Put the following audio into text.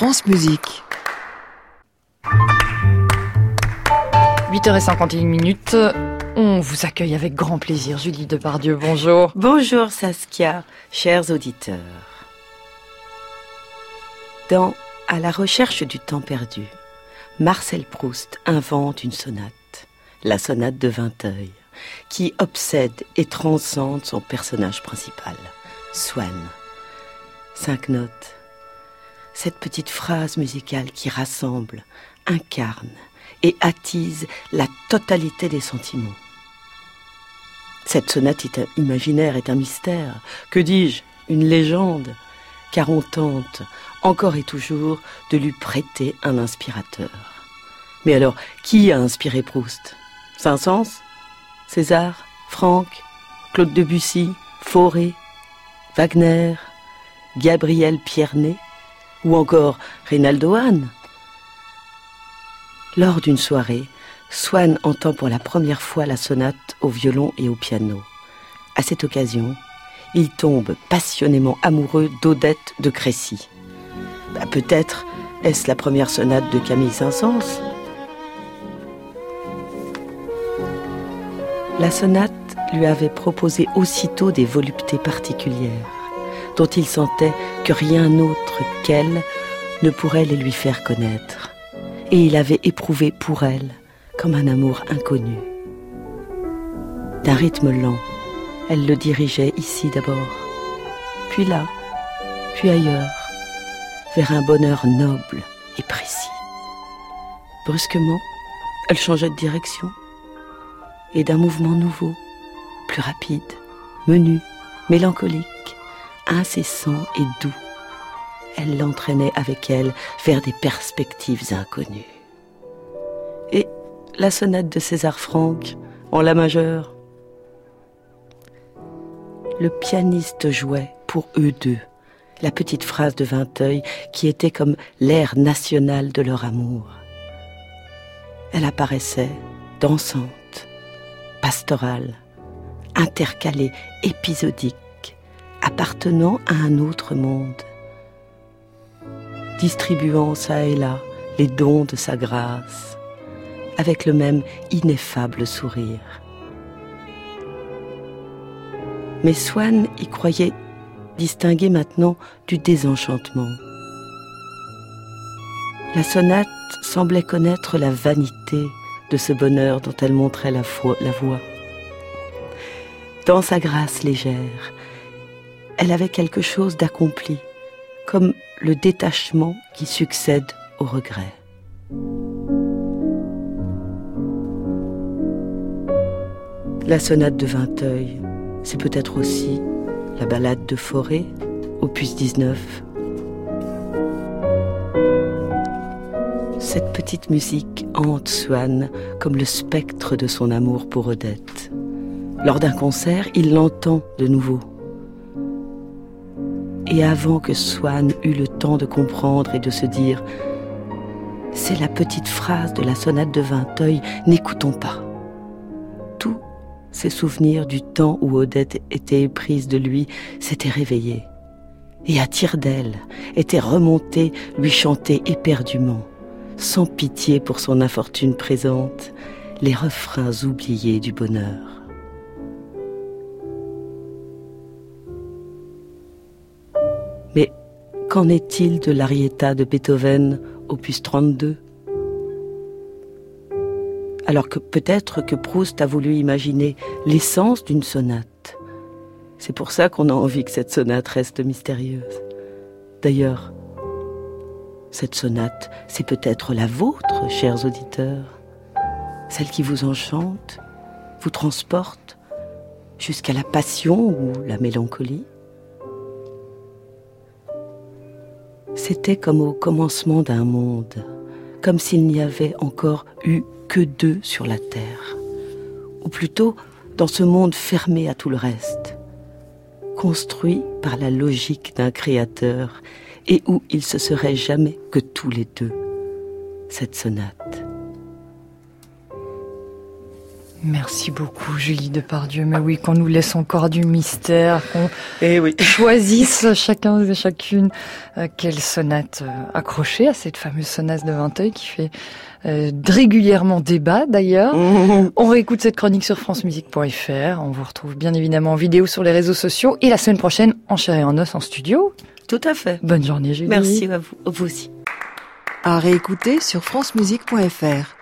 France Musique. 8h51 minutes. On vous accueille avec grand plaisir. Julie Depardieu, bonjour. Bonjour Saskia, chers auditeurs. Dans À la recherche du temps perdu, Marcel Proust invente une sonate, la sonate de Vinteuil, qui obsède et transcende son personnage principal, Swann. Cinq notes. Cette petite phrase musicale qui rassemble, incarne et attise la totalité des sentiments. Cette sonate imaginaire est un mystère, que dis-je, une légende, car on tente, encore et toujours, de lui prêter un inspirateur. Mais alors, qui a inspiré Proust? Saint-Saëns? César? Franck? Claude Debussy? Fauré? Wagner? Gabriel Piernet? Ou encore Reynaldo Hahn Lors d'une soirée, Swann entend pour la première fois la sonate au violon et au piano. À cette occasion, il tombe passionnément amoureux d'Odette de Crécy. Bah, peut-être est-ce la première sonate de Camille Saint-Saëns La sonate lui avait proposé aussitôt des voluptés particulières, dont il sentait rien autre qu'elle ne pourrait les lui faire connaître. Et il avait éprouvé pour elle comme un amour inconnu. D'un rythme lent, elle le dirigeait ici d'abord, puis là, puis ailleurs, vers un bonheur noble et précis. Brusquement, elle changeait de direction et d'un mouvement nouveau, plus rapide, menu, mélancolique, incessant et doux. Elle l'entraînait avec elle vers des perspectives inconnues. Et la sonate de César Franck en la majeure. Le pianiste jouait pour eux deux la petite phrase de Vinteuil qui était comme l'air national de leur amour. Elle apparaissait dansante, pastorale, intercalée, épisodique, appartenant à un autre monde, distribuant ça et là les dons de sa grâce, avec le même ineffable sourire. Mais Swann y croyait distinguer maintenant du désenchantement. La sonate semblait connaître la vanité de ce bonheur dont elle montrait la, la voix. Dans sa grâce légère, elle avait quelque chose d'accompli, comme le détachement qui succède au regret. La sonate de Vinteuil, c'est peut-être aussi la balade de forêt, opus 19. Cette petite musique hante Swann comme le spectre de son amour pour Odette. Lors d'un concert, il l'entend de nouveau. Et avant que Swann eût le temps de comprendre et de se dire C'est la petite phrase de la sonate de Vinteuil, n'écoutons pas. Tous ses souvenirs du temps où Odette était éprise de lui s'étaient réveillés. Et à tire d'aile, était remonté lui chanter éperdument sans pitié pour son infortune présente, les refrains oubliés du bonheur. Mais qu'en est-il de l'Arietta de Beethoven, opus 32 Alors que peut-être que Proust a voulu imaginer l'essence d'une sonate. C'est pour ça qu'on a envie que cette sonate reste mystérieuse. D'ailleurs, cette sonate, c'est peut-être la vôtre, chers auditeurs, celle qui vous enchante, vous transporte jusqu'à la passion ou la mélancolie. C'était comme au commencement d'un monde, comme s'il n'y avait encore eu que deux sur la terre, ou plutôt dans ce monde fermé à tout le reste, construit par la logique d'un créateur et où il se serait jamais que tous les deux cette sonate. Merci beaucoup, Julie Depardieu. Mais oui, qu'on nous laisse encore du mystère, qu'on Eh oui. choisisse chacun et chacune euh, quelle sonate euh, accrocher à cette fameuse sonate de Vinteuil qui fait euh, régulièrement débat d'ailleurs. Mmh. On réécoute cette chronique sur francemusique.fr. On vous retrouve bien évidemment en vidéo sur les réseaux sociaux et la semaine prochaine en chair et en os en studio. Tout à fait. Bonne journée, Julie. Merci à vous, vous aussi. À réécouter sur francemusique.fr.